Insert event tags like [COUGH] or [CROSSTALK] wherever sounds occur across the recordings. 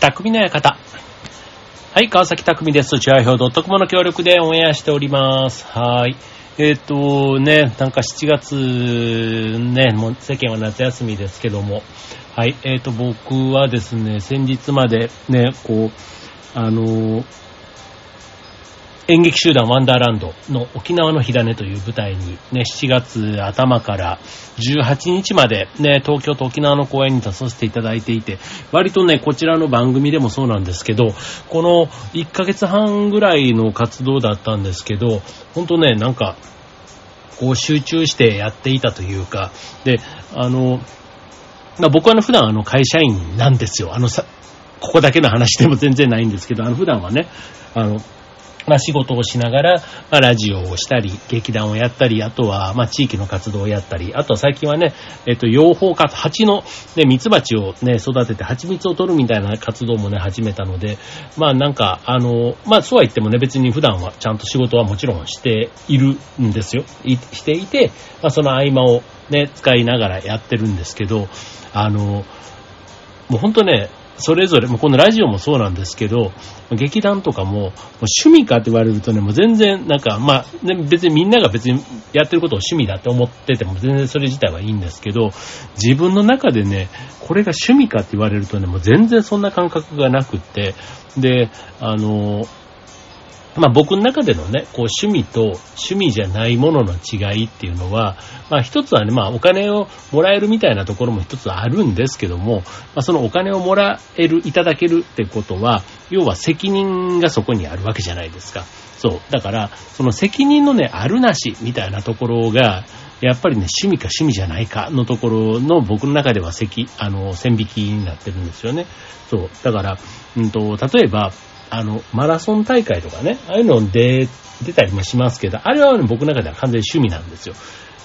匠の館。はい、川崎匠です。チュアヒョウ .com の協力でオンエアしております。はい。えっ、とね、なんか7月ね、もう世間は夏休みですけども、はい、えっ、と僕はですね、先日までね、こう、あの演劇集団ワンダーランドの沖縄の火種という舞台にね、7月頭から18日までね、東京と沖縄の公演に出させていただいていて、割とね、こちらの番組でもそうなんですけど、この1ヶ月半ぐらいの活動だったんですけど、ほんとね、なんか、こう集中してやっていたというか、で、あの、まあ、僕はあの普段あの会社員なんですよ。あのさ、ここだけの話でも全然ないんですけど、あの普段はね、あの、まあ、仕事をしながら、まあ、ラジオをしたり、劇団をやったり、あとは、まあ、地域の活動をやったり、あとは最近はね、えっと、養蜂活、蜂の、ね、蜜蜂をね、育てて蜂蜜を取るみたいな活動もね、始めたので、まあ、なんか、あの、まあ、そうは言ってもね、別に普段はちゃんと仕事はもちろんしているんですよ。していて、まあ、その合間をね、使いながらやってるんですけど、あの、もうほんとね、それぞれ、もうこのラジオもそうなんですけど、劇団とかも、趣味かって言われるとね、もう全然、なんか、まあ、別にみんなが別にやってることを趣味だって思ってても全然それ自体はいいんですけど、自分の中でね、これが趣味かって言われるとね、もう全然そんな感覚がなくって、で、あの、まあ僕の中でのね、こう趣味と趣味じゃないものの違いっていうのは、まあ一つはね、まあお金をもらえるみたいなところも一つあるんですけども、まあそのお金をもらえる、いただけるってことは、要は責任がそこにあるわけじゃないですか。そう。だから、その責任のね、あるなしみたいなところが、やっぱりね、趣味か趣味じゃないかのところの僕の中では席、あの、線引きになってるんですよね。そう。だから、うんと、例えば、あの、マラソン大会とかね、ああいうの出出たりもしますけど、あれは、ね、僕の中では完全に趣味なんですよ。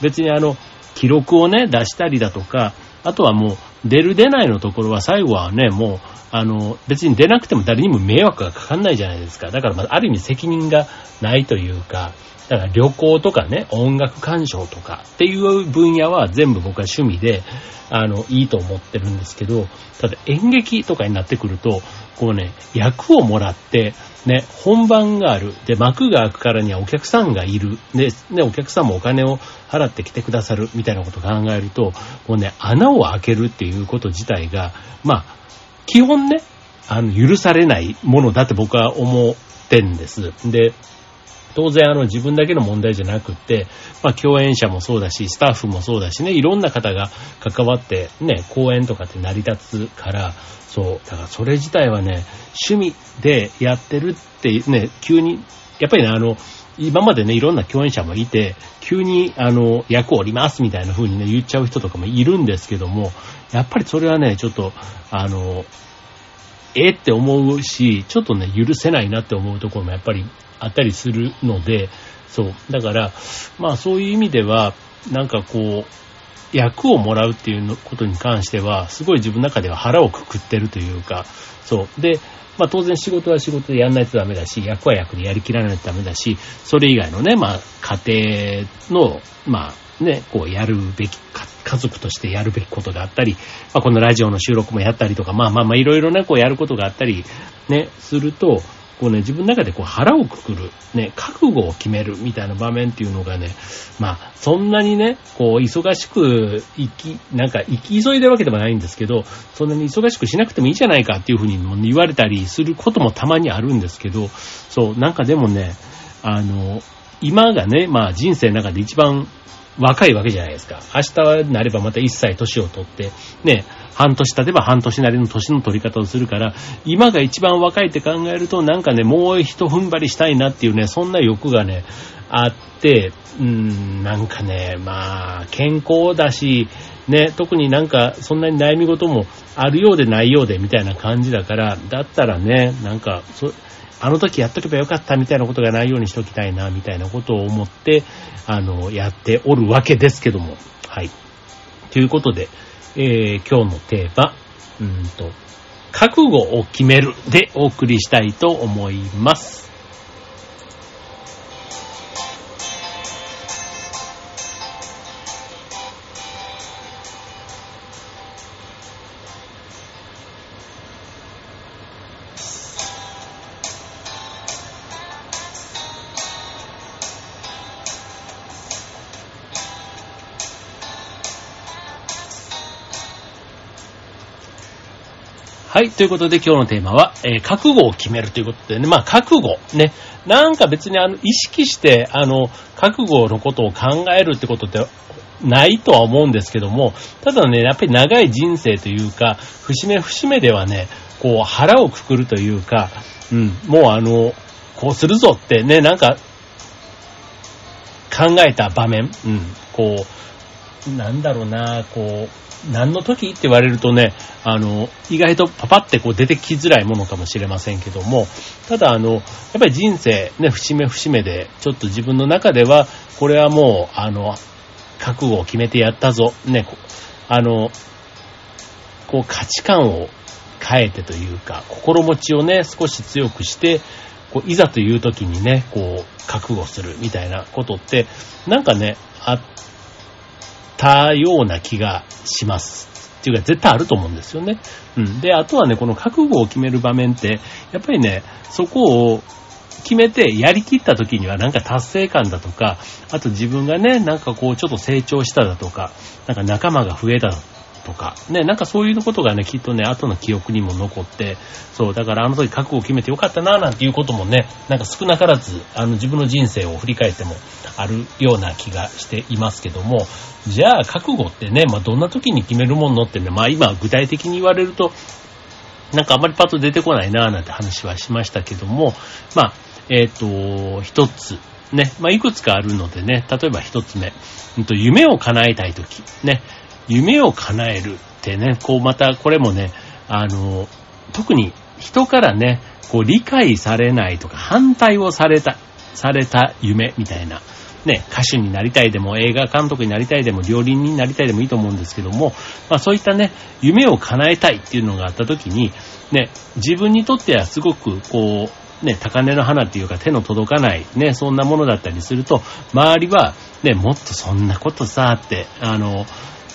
別にあの、記録をね、出したりだとか、あとはもう、出る出ないのところは最後はね、もう、あの、別に出なくても誰にも迷惑がかかんないじゃないですか。だから、まあ、ある意味責任がないというか、だから旅行とかね、音楽鑑賞とかっていう分野は全部僕は趣味で、あの、いいと思ってるんですけど、ただ演劇とかになってくると、こうね、役をもらって、ね、本番がある。で、幕が開くからにはお客さんがいる。で、ね、お客さんもお金を払ってきてくださるみたいなことを考えると、こうね、穴を開けるっていうこと自体が、まあ、基本ね、あの、許されないものだって僕は思ってんです。で、当然あの自分だけの問題じゃなくって、まあ共演者もそうだし、スタッフもそうだしね、いろんな方が関わってね、公演とかって成り立つから、そう、だからそれ自体はね、趣味でやってるってね、急に、やっぱりね、あの、今までね、いろんな共演者もいて、急に、あの、役を降りますみたいな風にね、言っちゃう人とかもいるんですけども、やっぱりそれはね、ちょっと、あの、えって思うし、ちょっとね、許せないなって思うところもやっぱりあったりするので、そう。だから、まあそういう意味では、なんかこう、役をもらうっていうことに関しては、すごい自分の中では腹をくくってるというか、そう。で、まあ当然仕事は仕事でやんないとダメだし、役は役でやりきらないとダメだし、それ以外のね、まあ家庭の、まあね、こうやるべき、家族としてやるべきことがあったり、まあこのラジオの収録もやったりとか、まあまあまあいろいろね、こうやることがあったり、ね、すると、こうね、自分の中でこう腹をくくる、ね、覚悟を決めるみたいな場面っていうのがね、まあ、そんなにね、こう、忙しく、行き、なんか、行き急いでるわけでもないんですけど、そんなに忙しくしなくてもいいじゃないかっていうふうに言われたりすることもたまにあるんですけど、そう、なんかでもね、あの、今がね、まあ人生の中で一番若いわけじゃないですか。明日になればまた一歳年を取って、ね、半年経てば半年なりの年の取り方をするから、今が一番若いって考えると、なんかね、もう一踏ん張りしたいなっていうね、そんな欲がね、あって、うん、なんかね、まあ、健康だし、ね、特になんか、そんなに悩み事もあるようでないようでみたいな感じだから、だったらね、なんか、そあの時やっとけばよかったみたいなことがないようにしときたいな、みたいなことを思って、あの、やっておるわけですけども。はい。ということで、えー、今日のテーマ、うんと、覚悟を決めるでお送りしたいと思います。はい。ということで今日のテーマは、えー覚悟を決めるということでね、まあ、覚悟。ね。なんか別にあの、意識して、あの、覚悟のことを考えるってことって、ないとは思うんですけども、ただね、やっぱり長い人生というか、節目節目ではね、こう、腹をくくるというか、うん、もうあの、こうするぞってね、なんか、考えた場面、うん、こう、なんだろうな、こう、何の時って言われるとね、あの、意外とパパってこう出てきづらいものかもしれませんけども、ただあの、やっぱり人生、ね、節目節目で、ちょっと自分の中では、これはもう、あの、覚悟を決めてやったぞ、ね、あの、こう価値観を変えてというか、心持ちをね、少し強くして、こういざという時にね、こう、覚悟するみたいなことって、なんかね、あったような気がします。っていうか、絶対あると思うんですよね。うん。で、あとはね、この覚悟を決める場面って、やっぱりね、そこを決めてやりきった時にはなんか達成感だとか、あと自分がね、なんかこうちょっと成長しただとか、なんか仲間が増えたとか、ね、なんかそういうことがね、きっとね、後の記憶にも残って、そう、だからあの時覚悟を決めてよかったな、なんていうこともね、なんか少なからず、あの自分の人生を振り返ってもあるような気がしていますけども、じゃあ覚悟ってね、まあどんな時に決めるものってね、まあ今具体的に言われると、なんかあんまりパッと出てこないな、なんて話はしましたけども、まあ、えっ、と、一つ、ね、まあ、いくつかあるのでね、例えば一つ目、んと、夢を叶えたいとき、ね、夢を叶えるってね、こうまたこれもね、あの、特に人からね、こう理解されないとか反対をされた、された夢みたいな、ね、歌手になりたいでも映画監督になりたいでも料理人になりたいでもいいと思うんですけども、まあそういったね、夢を叶えたいっていうのがあった時に、ね、自分にとってはすごくこう、ね、高嶺の花っていうか手の届かない、ね、そんなものだったりすると、周りは、ね、もっとそんなことさ、って、あの、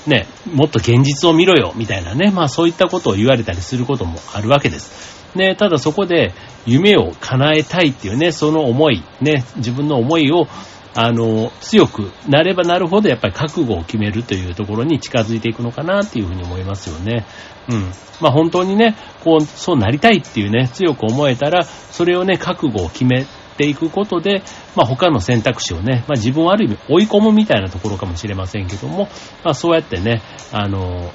ね、もっと現実を見ろよ、みたいなね、まあそういったことを言われたりすることもあるわけです。ね、ただそこで夢を叶えたいっていうね、その思い、ね、自分の思いを、あの、強くなればなるほどやっぱり覚悟を決めるというところに近づいていくのかなっていうふうに思いますよね。うん。まあ本当にね、こう、そうなりたいっていうね、強く思えたら、それをね、覚悟を決めていくことで、まあ他の選択肢をね、まあ自分をある意味追い込むみたいなところかもしれませんけども、まあそうやってね、あの、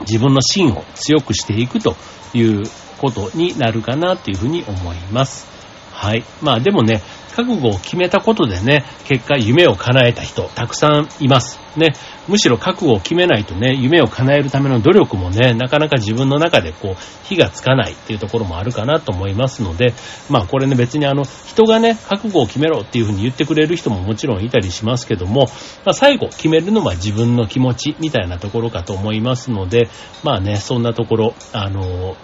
自分の芯を強くしていくということになるかなというふうに思います。はい。まあでもね、覚悟を決めたことでね、結果夢を叶えた人、たくさんいます。ね。むしろ覚悟を決めないとね、夢を叶えるための努力もね、なかなか自分の中でこう、火がつかないっていうところもあるかなと思いますので、まあこれね別にあの、人がね、覚悟を決めろっていうふうに言ってくれる人ももちろんいたりしますけども、まあ最後決めるのは自分の気持ちみたいなところかと思いますので、まあね、そんなところ、あの、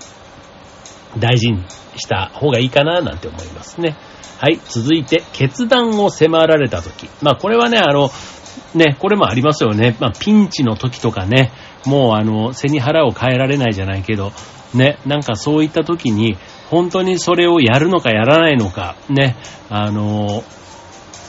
大事にした方がいいかななんて思いますね。はい、続いて、決断を迫られた時。まあこれはね、あの、ね、これもありますよね。まあピンチの時とかね、もうあの、背に腹を変えられないじゃないけど、ね、なんかそういった時に、本当にそれをやるのかやらないのか、ね、あの、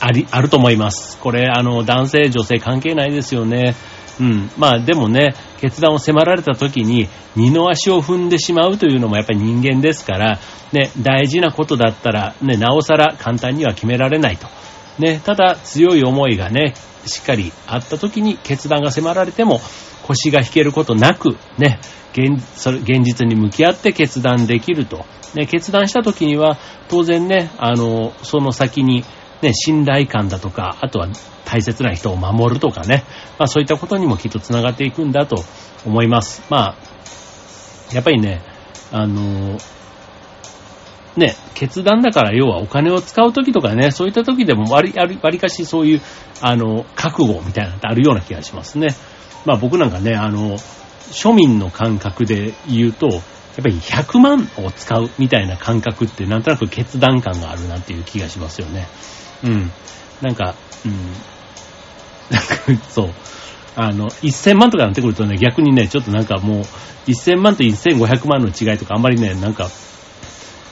あり、あると思います。これ、あの、男性、女性関係ないですよね。うん。まあでもね、決断を迫られた時に二の足を踏んでしまうというのもやっぱり人間ですから、ね、大事なことだったら、ね、なおさら簡単には決められないと。ね、ただ強い思いがね、しっかりあった時に決断が迫られても腰が引けることなく、ね、現それ現実に向き合って決断できると。ね、決断した時には当然ね、あの、その先にね、信頼感だとか、あとは大切な人を守るとかね、まあそういったことにもきっと繋がっていくんだと思います。まあ、やっぱりね、あの、ね、決断だから要はお金を使うときとかね、そういったときでも割、割割かしそういう、あの、覚悟みたいなのってあるような気がしますね。まあ僕なんかね、あの、庶民の感覚で言うと、やっぱり100万を使うみたいな感覚ってなんとなく決断感があるなっていう気がしますよね。うん。なんか、うん。なんか、[LAUGHS] そう。あの、1000万とかになってくるとね、逆にね、ちょっとなんかもう、1000万と1500万の違いとかあんまりね、なんか、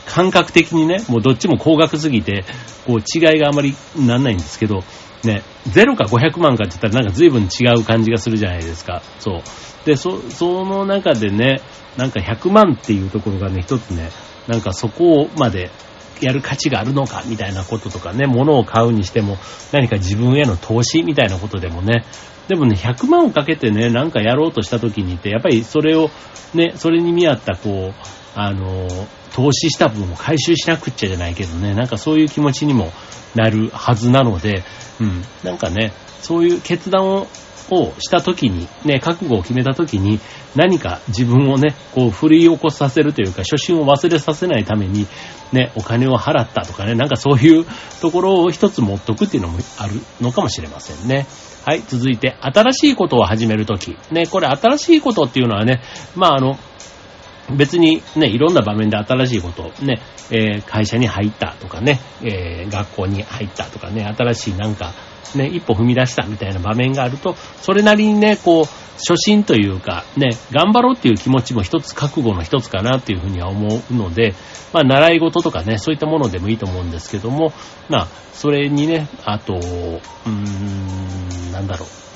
感覚的にね、もうどっちも高額すぎて、こう違いがあんまりなんないんですけど、ね、0か500万かって言ったらなんか随分違う感じがするじゃないですか。そう。で、そ、その中でね、なんか100万っていうところがね、一つね、なんかそこまでやる価値があるのかみたいなこととかね、物を買うにしても何か自分への投資みたいなことでもね、でもね、100万をかけてね、なんかやろうとした時にって、やっぱりそれをね、それに見合ったこう、あの、投資した分を回収しなくっちゃじゃないけどね、なんかそういう気持ちにもなるはずなので、うん、なんかね、そういう決断ををした時に、ね、覚悟を決めた時に、何か自分をね、こう、振り起こさせるというか、初心を忘れさせないために、ね、お金を払ったとかね、なんかそういうところを一つ持っとくっていうのもあるのかもしれませんね。はい、続いて、新しいことを始めるとき。ね、これ新しいことっていうのはね、まああの、別にね、いろんな場面で新しいことね、えー、会社に入ったとかね、えー、学校に入ったとかね、新しいなんか、ね、一歩踏み出したみたいな場面があると、それなりにね、こう、初心というか、ね、頑張ろうっていう気持ちも一つ覚悟の一つかなっていうふうには思うので、まあ、習い事とかね、そういったものでもいいと思うんですけども、まあ、それにね、あと、うーん、なんだろう。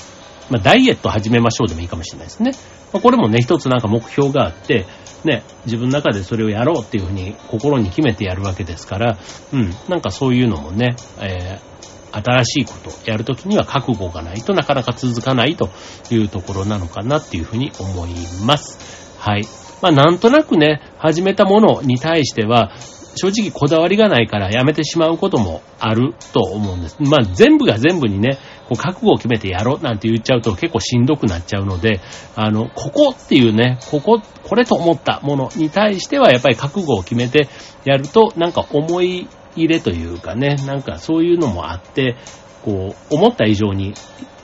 まあ、ダイエット始めましょうでもいいかもしれないですね。まあ、これもね、一つなんか目標があって、ね、自分の中でそれをやろうっていうふうに心に決めてやるわけですから、うん、なんかそういうのもね、えー、新しいことやるときには覚悟がないとなかなか続かないというところなのかなっていうふうに思います。はい。まあなんとなくね、始めたものに対しては、正直こだわりがないからやめてしまうこともあると思うんです。まあ全部が全部にね、こう覚悟を決めてやろうなんて言っちゃうと結構しんどくなっちゃうので、あの、ここっていうね、ここ、これと思ったものに対してはやっぱり覚悟を決めてやると、なんか思い入れというかね、なんかそういうのもあって、こう、思った以上に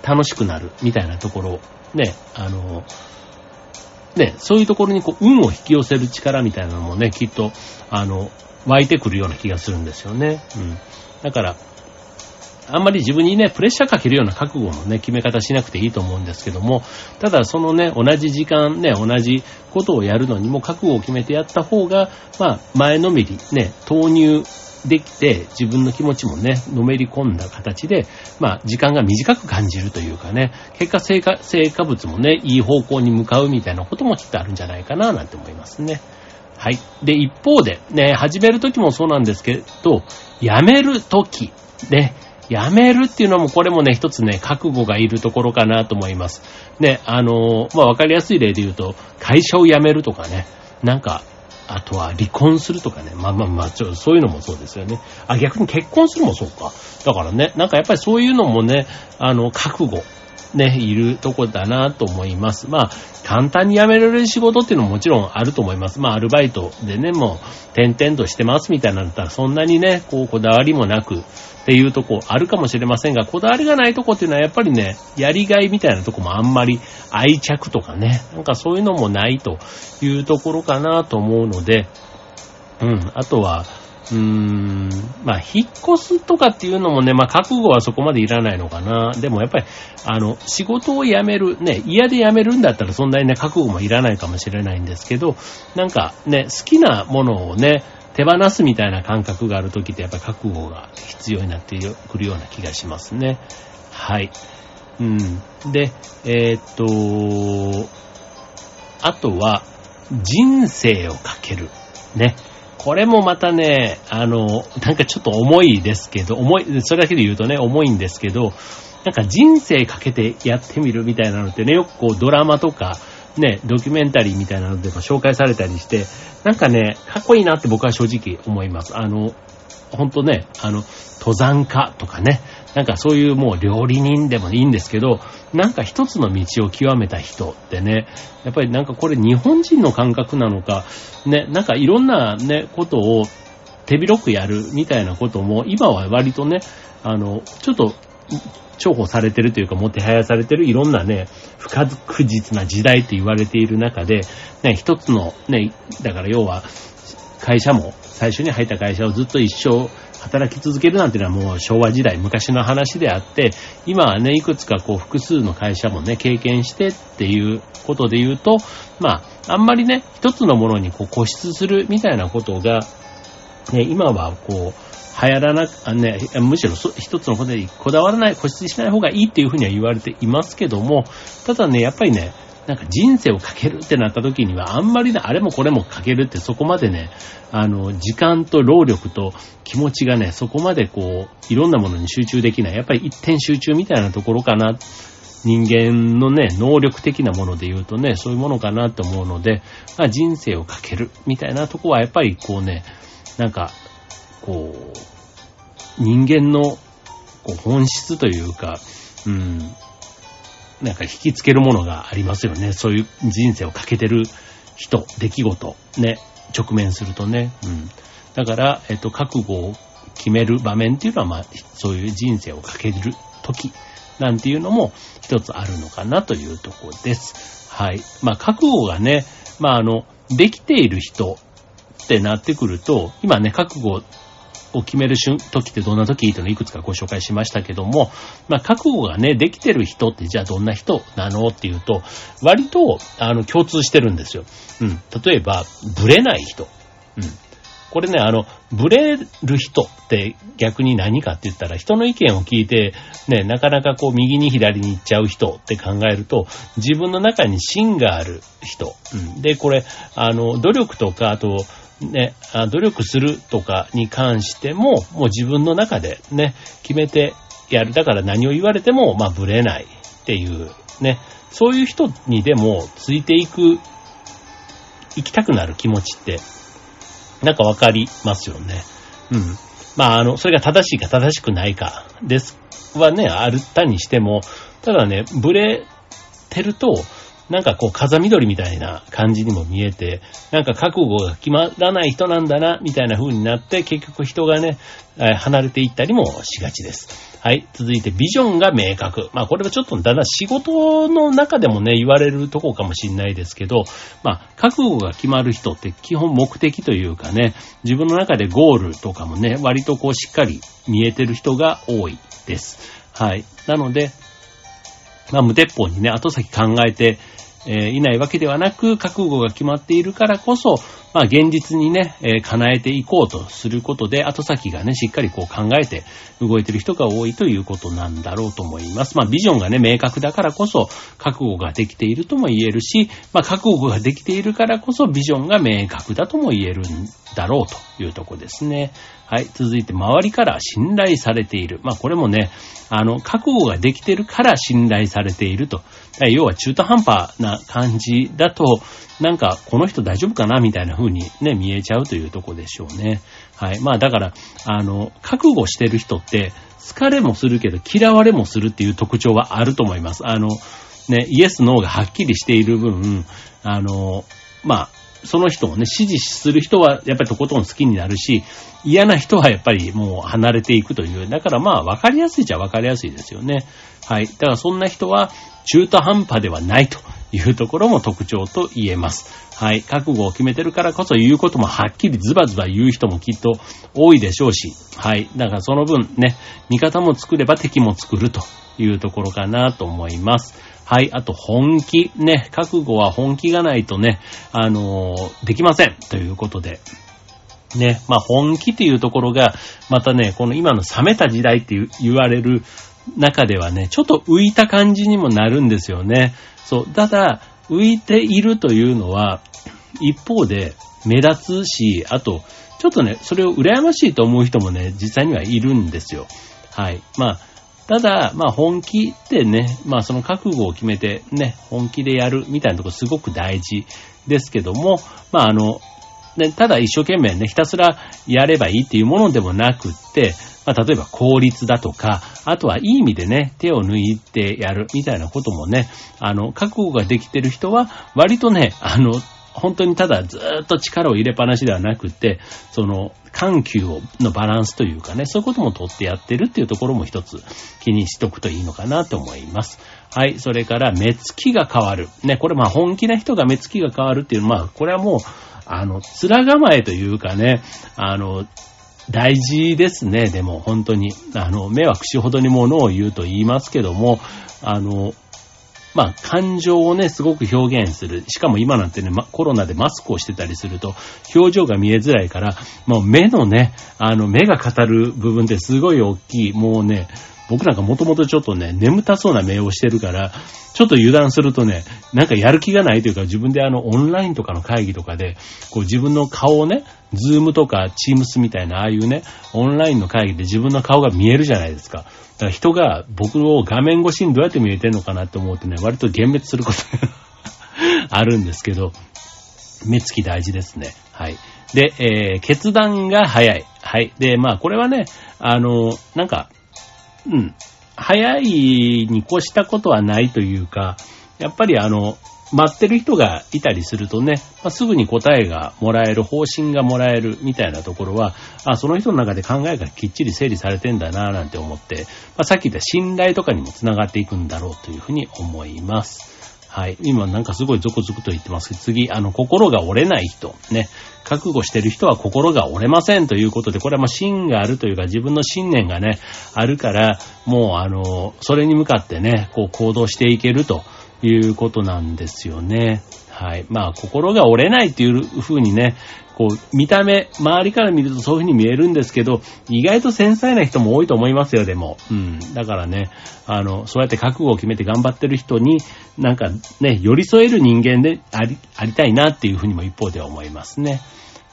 楽しくなるみたいなところ、ね、あの、ね、そういうところにこう、運を引き寄せる力みたいなのもね、きっと、あの、湧いてくるような気がするんですよね。うん。だから、あんまり自分にね、プレッシャーかけるような覚悟のね、決め方しなくていいと思うんですけども、ただそのね、同じ時間ね、同じことをやるのにも覚悟を決めてやった方が、まあ、前のめり、ね、投入できて、自分の気持ちもね、のめり込んだ形で、まあ、時間が短く感じるというかね、結果成果、成果物もね、いい方向に向かうみたいなこともきっとあるんじゃないかな、なんて思いますね。はい。で、一方で、ね、始めるときもそうなんですけど、やめるとき、ね、やめるっていうのもこれもね、一つね、覚悟がいるところかなと思います。ね、あのまあ、わかりやすい例で言うと、会社を辞めるとかね、なんか、あとは離婚するとかね。まあまあまあ、ちょ、そういうのもそうですよね。あ、逆に結婚するもそうか。だからね、なんかやっぱりそういうのもね、あの、覚悟ね、いるとこだなと思います。まあ、簡単に辞められる仕事っていうのももちろんあると思います。まあ、アルバイトでね、もう、点々としてますみたいなのだったら、そんなにね、こう、こだわりもなく、っていうとこあるかもしれませんが、こだわりがないとこっていうのはやっぱりね、やりがいみたいなとこもあんまり愛着とかね、なんかそういうのもないというところかなと思うので、うん、あとは、うーん、まあ、引っ越すとかっていうのもね、まあ、覚悟はそこまでいらないのかな。でもやっぱり、あの、仕事を辞める、ね、嫌で辞めるんだったらそんなにね、覚悟もいらないかもしれないんですけど、なんかね、好きなものをね、手放すみたいな感覚があるときってやっぱり覚悟が必要になってくるような気がしますね。はい。うん。で、えー、っと、あとは、人生をかける。ね。これもまたね、あの、なんかちょっと重いですけど、重い、それだけで言うとね、重いんですけど、なんか人生かけてやってみるみたいなのってね、よくこうドラマとか、ね、ドキュメンタリーみたいなのでも紹介されたりして、なんかね、かっこいいなって僕は正直思います。あの、ほんとね、あの、登山家とかね、なんかそういうもう料理人でもいいんですけど、なんか一つの道を極めた人ってね、やっぱりなんかこれ日本人の感覚なのか、ね、なんかいろんなね、ことを手広くやるみたいなことも、今は割とね、あの、ちょっと、重宝されてるというか、もてはやされてるいろんなね、不確実な時代って言われている中で、ね、一つのね、だから要は、会社も、最初に入った会社をずっと一生働き続けるなんていうのはもう昭和時代、昔の話であって、今はね、いくつかこう複数の会社もね、経験してっていうことで言うと、まあ、あんまりね、一つのものにこう固執するみたいなことが、ね、今はこう、流行らな、あね、むしろ一つのことにこだわらない、固執しない方がいいっていうふうには言われていますけども、ただね、やっぱりね、なんか人生をかけるってなった時には、あんまりね、あれもこれもかけるってそこまでね、あの、時間と労力と気持ちがね、そこまでこう、いろんなものに集中できない。やっぱり一点集中みたいなところかな。人間のね、能力的なもので言うとね、そういうものかなと思うので、まあ、人生をかけるみたいなとこはやっぱりこうね、なんか、こう、人間のこう本質というか、うん、なんか引きつけるものがありますよね。そういう人生をかけてる人、出来事、ね、直面するとね。うん。だから、えっと、覚悟を決める場面っていうのは、まあ、そういう人生をかける時なんていうのも一つあるのかなというところです。はい。まあ、覚悟がね、まあ、あの、できている人ってなってくると、今ね、覚悟を決める瞬時ってどんな時いいというのをいくつかご紹介しましたけども、まあ、覚悟がね、できてる人ってじゃあどんな人なのっていうと、割と、あの、共通してるんですよ。うん。例えば、ブレない人。うん。これね、あの、ブレる人って逆に何かって言ったら、人の意見を聞いて、ね、なかなかこう、右に左に行っちゃう人って考えると、自分の中に芯がある人。うん。で、これ、あの、努力とか、あと、ね、努力するとかに関しても、もう自分の中でね、決めてやる。だから何を言われても、まあ、ぶれないっていう、ね、そういう人にでもついていく、行きたくなる気持ちって、なんかわかりますよね。うん。まあ、あの、それが正しいか正しくないか、です、はね、あるったにしても、ただね、ブレてると、なんかこう風緑みたいな感じにも見えて、なんか覚悟が決まらない人なんだな、みたいな風になって、結局人がね、え離れていったりもしがちです。はい。続いて、ビジョンが明確。まあ、これはちょっとだんだん仕事の中でもね、言われるとこかもしれないですけど、まあ、覚悟が決まる人って基本目的というかね、自分の中でゴールとかもね、割とこうしっかり見えてる人が多いです。はい。なので、まあ、無鉄砲にね、後先考えて、え、いないわけではなく、覚悟が決まっているからこそ、まあ現実にね、え、叶えていこうとすることで、後先がね、しっかりこう考えて動いてる人が多いということなんだろうと思います。まあビジョンがね、明確だからこそ、覚悟ができているとも言えるし、まあ覚悟ができているからこそ、ビジョンが明確だとも言えるんだろうというとこですね。はい。続いて、周りから信頼されている。まあこれもね、あの、覚悟ができてるから信頼されていると。要は中途半端な感じだと、なんか、この人大丈夫かなみたいな風にね、見えちゃうというとこでしょうね。はい。まあだから、あの、覚悟してる人って、疲れもするけど嫌われもするっていう特徴はあると思います。あの、ね、イエス、ノーがはっきりしている分、あの、まあ、その人をね、支持する人はやっぱりとことん好きになるし、嫌な人はやっぱりもう離れていくという。だからまあ分かりやすいじゃ分かりやすいですよね。はい。だからそんな人は中途半端ではないというところも特徴と言えます。はい。覚悟を決めてるからこそ言うこともはっきりズバズバ言う人もきっと多いでしょうし。はい。だからその分ね、味方も作れば敵も作るというところかなと思います。はい。あと、本気。ね。覚悟は本気がないとね、あのー、できません。ということで。ね。まあ、本気っていうところが、またね、この今の冷めた時代って言われる中ではね、ちょっと浮いた感じにもなるんですよね。そう。ただ、浮いているというのは、一方で目立つし、あと、ちょっとね、それを羨ましいと思う人もね、実際にはいるんですよ。はい。まあ、ただ、まあ本気でね、まあその覚悟を決めてね、本気でやるみたいなとこすごく大事ですけども、まああの、ね、ただ一生懸命ね、ひたすらやればいいっていうものでもなくって、まあ例えば効率だとか、あとはいい意味でね、手を抜いてやるみたいなこともね、あの、覚悟ができてる人は割とね、あの、本当にただずっと力を入れっぱなしではなくて、その、緩急のバランスというかね、そういうこともとってやってるっていうところも一つ気にしとくといいのかなと思います。はい。それから、目つきが変わる。ね、これまあ本気な人が目つきが変わるっていうのは、まあこれはもう、あの、面構えというかね、あの、大事ですね、でも本当に。あの、目は口ほどに物を言うと言いますけども、あの、まあ、感情をね、すごく表現する。しかも今なんてね、ま、コロナでマスクをしてたりすると、表情が見えづらいから、もう目のね、あの、目が語る部分ってすごい大きい。もうね、僕なんかもともとちょっとね、眠たそうな目をしてるから、ちょっと油断するとね、なんかやる気がないというか、自分であの、オンラインとかの会議とかで、こう自分の顔をね、ズームとかチームスみたいな、ああいうね、オンラインの会議で自分の顔が見えるじゃないですか。だから人が僕を画面越しにどうやって見えてんのかなって思うとね、割と幻滅することが [LAUGHS] あるんですけど、目つき大事ですね。はい。で、えー、決断が早い。はい。で、まあ、これはね、あの、なんか、うん、早いに越したことはないというか、やっぱりあの、待ってる人がいたりするとね、まあ、すぐに答えがもらえる、方針がもらえるみたいなところは、あその人の中で考えがきっちり整理されてんだなぁなんて思って、まあ、さっき言った信頼とかにもつながっていくんだろうというふうに思います。はい。今なんかすごいゾクゾクと言ってますけど、次、あの、心が折れない人、ね。覚悟してる人は心が折れませんということで、これはまあ芯があるというか自分の信念がね、あるから、もうあの、それに向かってね、こう行動していけるということなんですよね。はい。まあ、心が折れないっていうふうにね、こう、見た目、周りから見るとそういう風に見えるんですけど、意外と繊細な人も多いと思いますよ、でも。うん。だからね、あの、そうやって覚悟を決めて頑張ってる人に、なんかね、寄り添える人間であり、ありたいなっていう風にも一方では思いますね。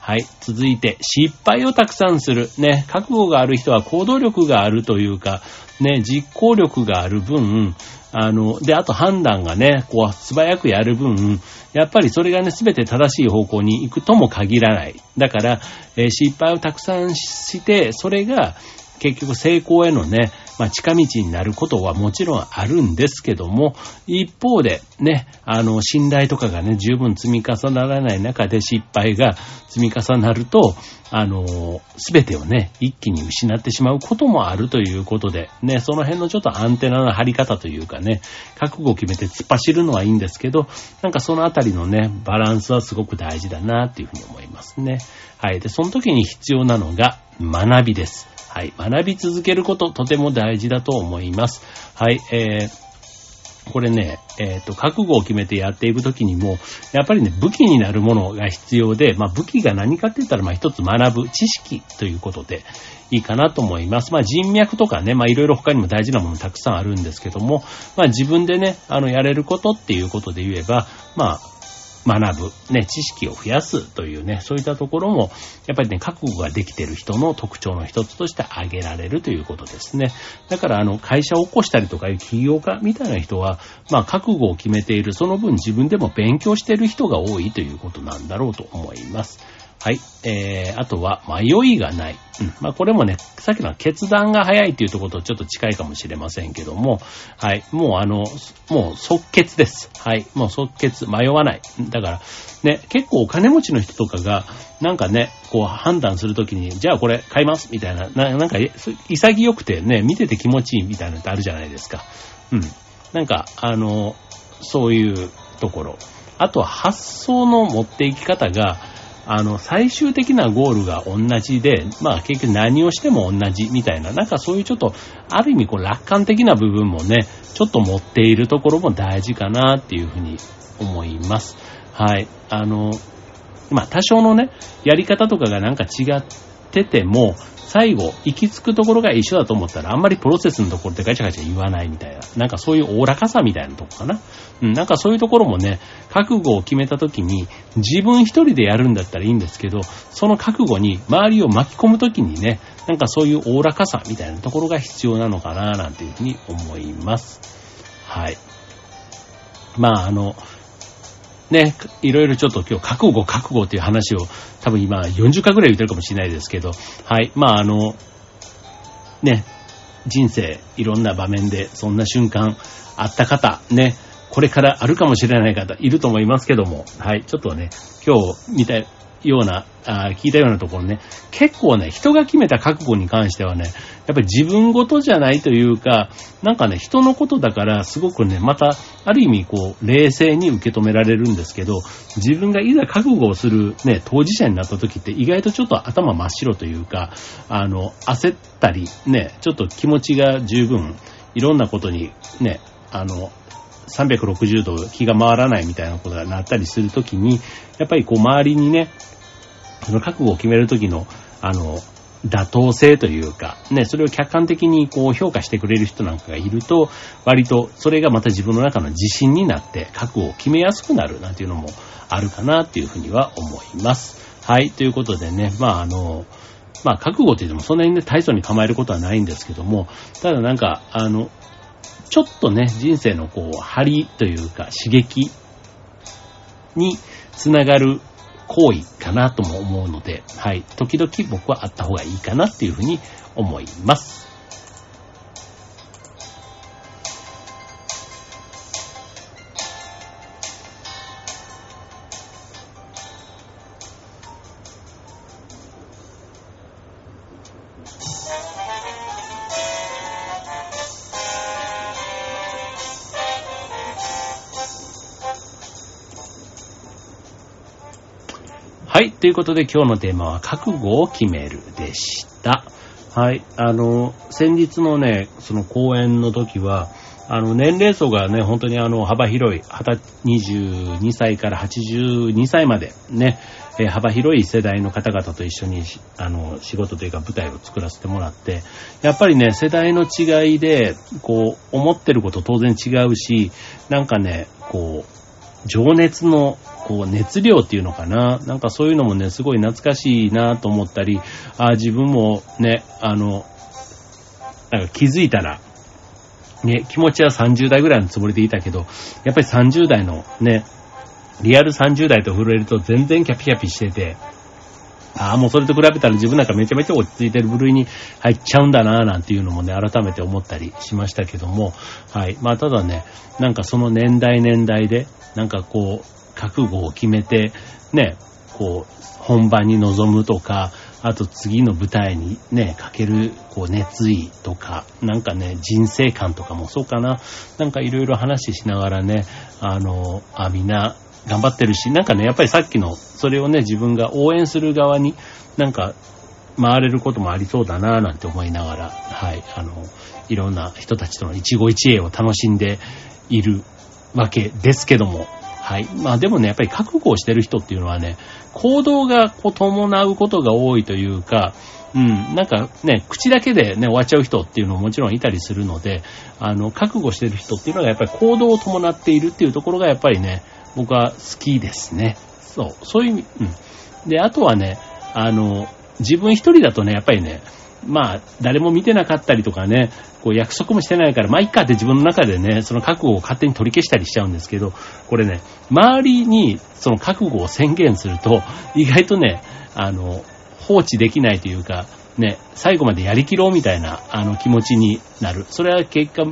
はい。続いて、失敗をたくさんする。ね、覚悟がある人は行動力があるというか、ね、実行力がある分、あの、で、あと判断がね、こう、素早くやる分、やっぱりそれがね、すべて正しい方向に行くとも限らない。だから、えー、失敗をたくさんして、それが、結局成功へのね、まあ、近道になることはもちろんあるんですけども、一方でね、あの、信頼とかがね、十分積み重ならない中で失敗が積み重なると、あの、すべてをね、一気に失ってしまうこともあるということで、ね、その辺のちょっとアンテナの張り方というかね、覚悟を決めて突っ走るのはいいんですけど、なんかそのあたりのね、バランスはすごく大事だなっていうふうに思いますね。はい。で、その時に必要なのが学びです。はい。学び続けること、とても大事だと思います。はい。えー、これね、えっ、ー、と、覚悟を決めてやっていくときにも、やっぱりね、武器になるものが必要で、まあ、武器が何かって言ったら、まあ、一つ学ぶ知識ということでいいかなと思います。まあ、人脈とかね、まあ、いろいろ他にも大事なものたくさんあるんですけども、まあ、自分でね、あの、やれることっていうことで言えば、まあ、学ぶ、ね、知識を増やすというね、そういったところも、やっぱりね、覚悟ができている人の特徴の一つとして挙げられるということですね。だから、あの、会社を起こしたりとかいう起業家みたいな人は、まあ、覚悟を決めている、その分自分でも勉強している人が多いということなんだろうと思います。はい。えー、あとは、迷いがない。うん。まあ、これもね、さっきの決断が早いっていうところとちょっと近いかもしれませんけども、はい。もうあの、もう即決です。はい。もう即決。迷わない。だから、ね、結構お金持ちの人とかが、なんかね、こう判断するときに、じゃあこれ買いますみたいな、ななんか、潔くてね、見てて気持ちいいみたいなのってあるじゃないですか。うん。なんか、あの、そういうところ。あとは発想の持っていき方が、あの、最終的なゴールが同じで、まあ結局何をしても同じみたいな、なんかそういうちょっと、ある意味こう楽観的な部分もね、ちょっと持っているところも大事かなっていうふうに思います。はい。あの、まあ多少のね、やり方とかがなんか違ってても、最後、行き着くところが一緒だと思ったら、あんまりプロセスのところでガチャガチャ言わないみたいな。なんかそういうおおらかさみたいなとこかな。うん、なんかそういうところもね、覚悟を決めた時に、自分一人でやるんだったらいいんですけど、その覚悟に周りを巻き込む時にね、なんかそういうおおらかさみたいなところが必要なのかな、なんていうふうに思います。はい。まあ、あの、ね、いろいろちょっと今日覚悟覚悟っていう話を多分今40回ぐらい言ってるかもしれないですけど、はい。まああの、ね、人生いろんな場面でそんな瞬間あった方、ね、これからあるかもしれない方いると思いますけども、はい。ちょっとね、今日見たいような、あ聞いたようなところね、結構ね、人が決めた覚悟に関してはね、やっぱり自分ごとじゃないというか、なんかね、人のことだから、すごくね、また、ある意味、こう、冷静に受け止められるんですけど、自分がいざ覚悟をするね、当事者になった時って意外とちょっと頭真っ白というか、あの、焦ったり、ね、ちょっと気持ちが十分、いろんなことに、ね、あの、360度気が回らないみたいなことがなったりするときに、やっぱりこう周りにね、その覚悟を決めるときの、あの、妥当性というか、ね、それを客観的にこう評価してくれる人なんかがいると、割とそれがまた自分の中の自信になって覚悟を決めやすくなるなんていうのもあるかなっていうふうには思います。はい、ということでね、まああの、まあ覚悟って言ってもそんなにね、大層に構えることはないんですけども、ただなんか、あの、ちょっとね、人生のこう、張りというか刺激につながる行為かなとも思うので、はい、時々僕はあった方がいいかなっていうふうに思います。はい。ということで今日のテーマは覚悟を決めるでした。はい。あの、先日のね、その講演の時は、あの、年齢層がね、本当にあの、幅広い、22歳から82歳までね、え幅広い世代の方々と一緒に、あの、仕事というか舞台を作らせてもらって、やっぱりね、世代の違いで、こう、思ってること当然違うし、なんかね、こう、情熱の、こう、熱量っていうのかな。なんかそういうのもね、すごい懐かしいなと思ったり、ああ自分もね、あの、なんか気づいたら、ね、気持ちは30代ぐらいのつもりでいたけど、やっぱり30代のね、リアル30代と震えると全然キャピキャピしてて、ああ、もうそれと比べたら自分なんかめちゃめちゃ落ち着いてる部類に入っちゃうんだなぁなんていうのもね、改めて思ったりしましたけども、はい。まあただね、なんかその年代年代で、なんかこう、覚悟を決めて、ね、こう、本番に臨むとか、あと次の舞台にね、かける、こう、熱意とか、なんかね、人生観とかもそうかな。なんかいろいろ話しながらね、あの、あ、みんな頑張ってるし、なんかね、やっぱりさっきの、それをね、自分が応援する側に、なんか、回れることもありそうだなぁなんて思いながら、はい、あの、いろんな人たちとの一期一会を楽しんでいるわけですけども、はい。まあでもね、やっぱり覚悟をしてる人っていうのはね、行動がこう伴うことが多いというか、うん、なんかね、口だけでね、終わっちゃう人っていうのももちろんいたりするので、あの、覚悟してる人っていうのがやっぱり行動を伴っているっていうところがやっぱりね、僕は好きですね。そう、そういう意味、うん。で、あとはね、あの、自分一人だとね、やっぱりね、まあ、誰も見てなかったりとかね、こう約束もしてないから、まあ、いっかって自分の中でね、その覚悟を勝手に取り消したりしちゃうんですけど、これね、周りにその覚悟を宣言すると、意外とね、あの、放置できないというか、ね、最後までやりきろうみたいな、あの気持ちになる。それは結果、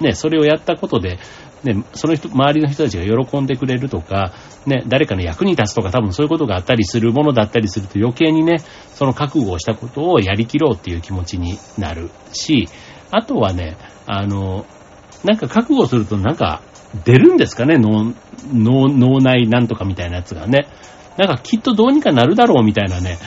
ね、それをやったことで、ね、その人、周りの人たちが喜んでくれるとか、ね、誰かの役に立つとか多分そういうことがあったりするものだったりすると余計にね、その覚悟をしたことをやりきろうっていう気持ちになるし、あとはね、あの、なんか覚悟するとなんか出るんですかね、脳、脳、脳内なんとかみたいなやつがね。なんかきっとどうにかなるだろうみたいなね、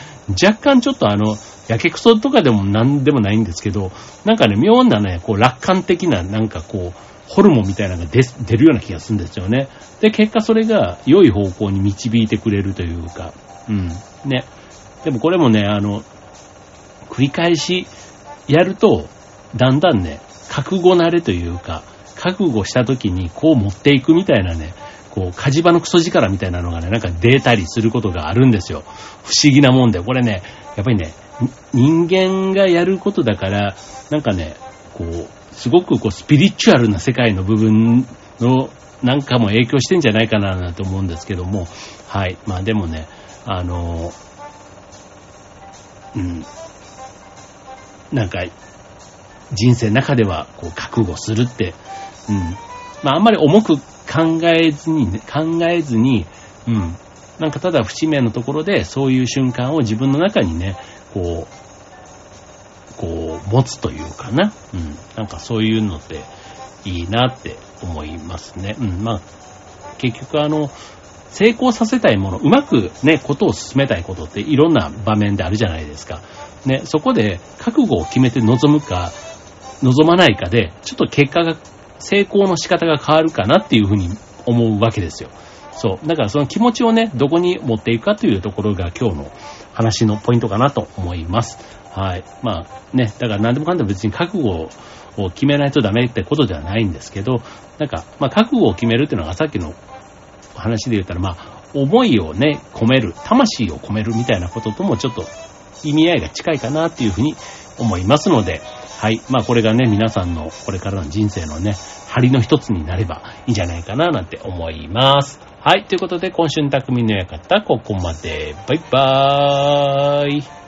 若干ちょっとあの、やけくそとかでもなんでもないんですけど、なんかね、妙なね、こう楽観的ななんかこう、ホルモンみたいなのが出出るような気がするんですよね。で、結果それが良い方向に導いてくれるというか、うん。ね。でもこれもね、あの、繰り返しやると、だんだんね、覚悟慣れというか、覚悟した時にこう持っていくみたいなね、こう、火事場のクソ力みたいなのがね、なんか出たりすることがあるんですよ。不思議なもんで。これね、やっぱりね、人間がやることだから、なんかね、こう、すごくこうスピリチュアルな世界の部分のなんかも影響してんじゃないかななんて思うんですけども、はい。まあでもね、あの、うん、なんか、人生の中ではこう覚悟するって、うん。まああんまり重く考えずに、ね、考えずに、うん。なんかただ節目のところでそういう瞬間を自分の中にね、こう、こう、持つというかな。うん。なんかそういうのっていいなって思いますね。うん。まあ、結局あの、成功させたいもの、うまくね、ことを進めたいことっていろんな場面であるじゃないですか。ね、そこで覚悟を決めて臨むか、望まないかで、ちょっと結果が成功の仕方が変わるかなっていうふうに思うわけですよ。そう。だからその気持ちをね、どこに持っていくかというところが今日の話のポイントかなと思います。はい。まあね、だから何でもかんでも別に覚悟を決めないとダメってことではないんですけど、なんか、まあ覚悟を決めるっていうのがさっきの話で言ったら、まあ、思いをね、込める、魂を込めるみたいなことともちょっと意味合いが近いかなっていうふうに思いますので、はい。まあこれがね、皆さんのこれからの人生のね、張りの一つになればいいんじゃないかななんて思います。はい。ということで、今週の匠の館、ここまで。バイバーイ。